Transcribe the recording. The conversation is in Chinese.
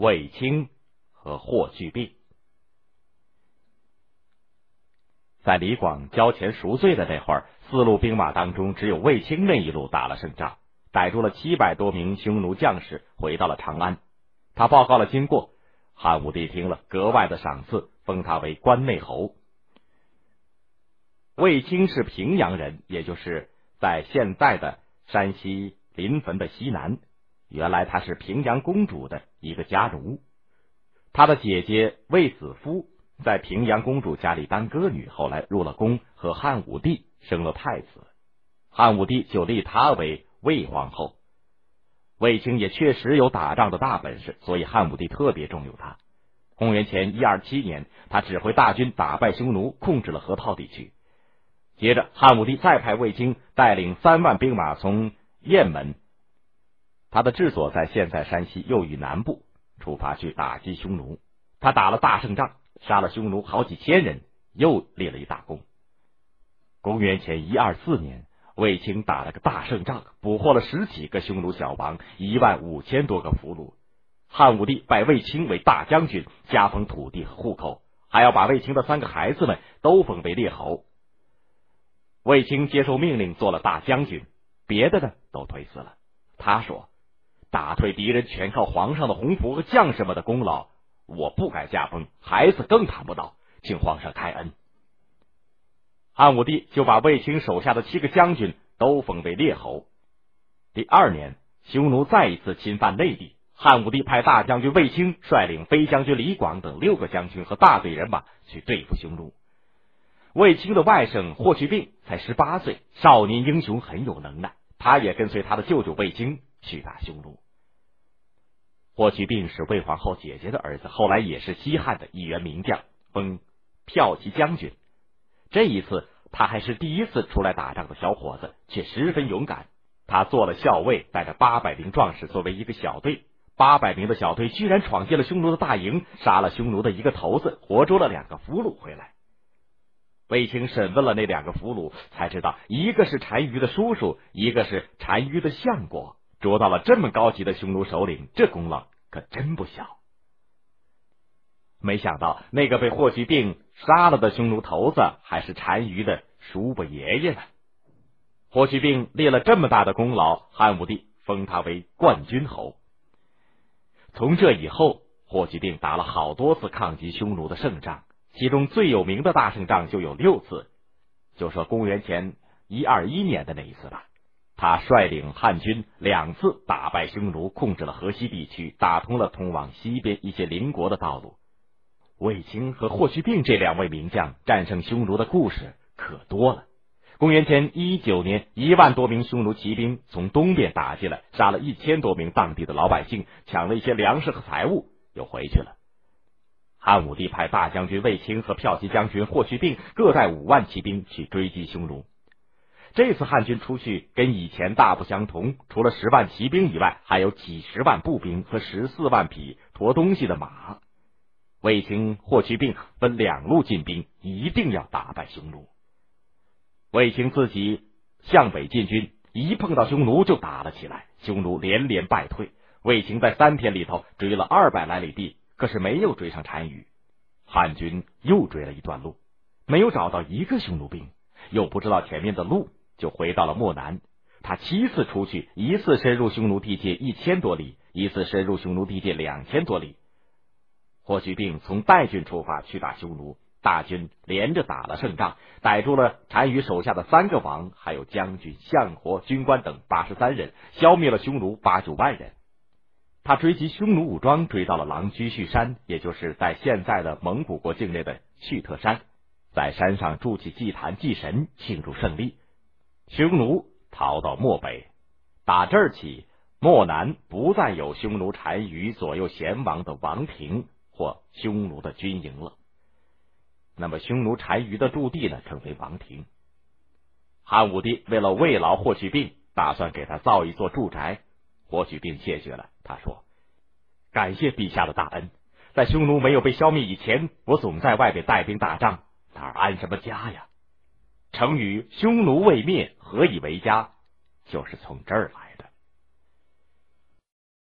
卫青和霍去病。在李广交钱赎罪的那会儿，四路兵马当中，只有卫青那一路打了胜仗，逮住了七百多名匈奴将士，回到了长安。他报告了经过，汉武帝听了，格外的赏赐，封他为关内侯。卫青是平阳人，也就是在现在的山西临汾的西南。原来他是平阳公主的一个家奴，他的姐姐卫子夫在平阳公主家里当歌女，后来入了宫，和汉武帝生了太子，汉武帝就立他为魏皇后。卫青也确实有打仗的大本事，所以汉武帝特别重用他。公元前一二七年，他指挥大军打败匈奴，控制了河套地区。接着，汉武帝再派卫青带领三万兵马从雁门，他的治所在现在山西右翼南部，出发去打击匈奴。他打了大胜仗，杀了匈奴好几千人，又立了一大功。公元前一二四年，卫青打了个大胜仗，捕获了十几个匈奴小王，一万五千多个俘虏。汉武帝拜卫青为大将军，加封土地和户口，还要把卫青的三个孩子们都封为列侯。卫青接受命令做了大将军，别的呢都推辞了。他说：“打退敌人全靠皇上的洪福和将士们的功劳，我不敢加封，孩子更谈不到，请皇上开恩。”汉武帝就把卫青手下的七个将军都封为列侯。第二年，匈奴再一次侵犯内地，汉武帝派大将军卫青率领飞将军李广等六个将军和大队人马去对付匈奴。卫青的外甥霍去病才十八岁，少年英雄，很有能耐。他也跟随他的舅舅卫青去打匈奴。霍去病是魏皇后姐姐的儿子，后来也是西汉的一员名将，封骠骑将军。这一次他还是第一次出来打仗的小伙子，却十分勇敢。他做了校尉，带着八百名壮士作为一个小队，八百名的小队居然闯进了匈奴的大营，杀了匈奴的一个头子，活捉了两个俘虏回来。卫青审问了那两个俘虏，才知道一个是单于的叔叔，一个是单于的相国。捉到了这么高级的匈奴首领，这功劳可真不小。没想到那个被霍去病杀了的匈奴头子，还是单于的叔伯爷爷呢。霍去病立了这么大的功劳，汉武帝封他为冠军侯。从这以后，霍去病打了好多次抗击匈奴的胜仗。其中最有名的大胜仗就有六次，就说公元前一二一年的那一次吧。他率领汉军两次打败匈奴，控制了河西地区，打通了通往西边一些邻国的道路。卫青和霍去病这两位名将战胜匈奴的故事可多了。公元前一九年，一万多名匈奴骑兵从东边打进来，杀了一千多名当地的老百姓，抢了一些粮食和财物，又回去了。汉武帝派大将军卫青和骠骑将军霍去病各带五万骑兵去追击匈奴。这次汉军出去跟以前大不相同，除了十万骑兵以外，还有几十万步兵和十四万匹驮东西的马。卫青、霍去病分两路进兵，一定要打败匈奴。卫青自己向北进军，一碰到匈奴就打了起来，匈奴连连败退。卫青在三天里头追了二百来里地。可是没有追上单于，汉军又追了一段路，没有找到一个匈奴兵，又不知道前面的路，就回到了漠南。他七次出去，一次深入匈奴地界一千多里，一次深入匈奴地界两千多里。霍去病从代郡出发去打匈奴，大军连着打了胜仗，逮住了单于手下的三个王，还有将军、相国、军官等八十三人，消灭了匈奴八九万人。他追击匈奴武装，追到了狼居胥山，也就是在现在的蒙古国境内的胥特山，在山上筑起祭坛祭神，庆祝胜利。匈奴逃到漠北，打这儿起，漠南不再有匈奴单于左右贤王的王庭或匈奴的军营了。那么，匈奴单于的驻地呢，成为王庭。汉武帝为了慰劳霍去病，打算给他造一座住宅。霍去病谢绝了。他说：“感谢陛下的大恩，在匈奴没有被消灭以前，我总在外边带兵打仗，哪儿安什么家呀？成语‘匈奴未灭，何以为家’就是从这儿来。”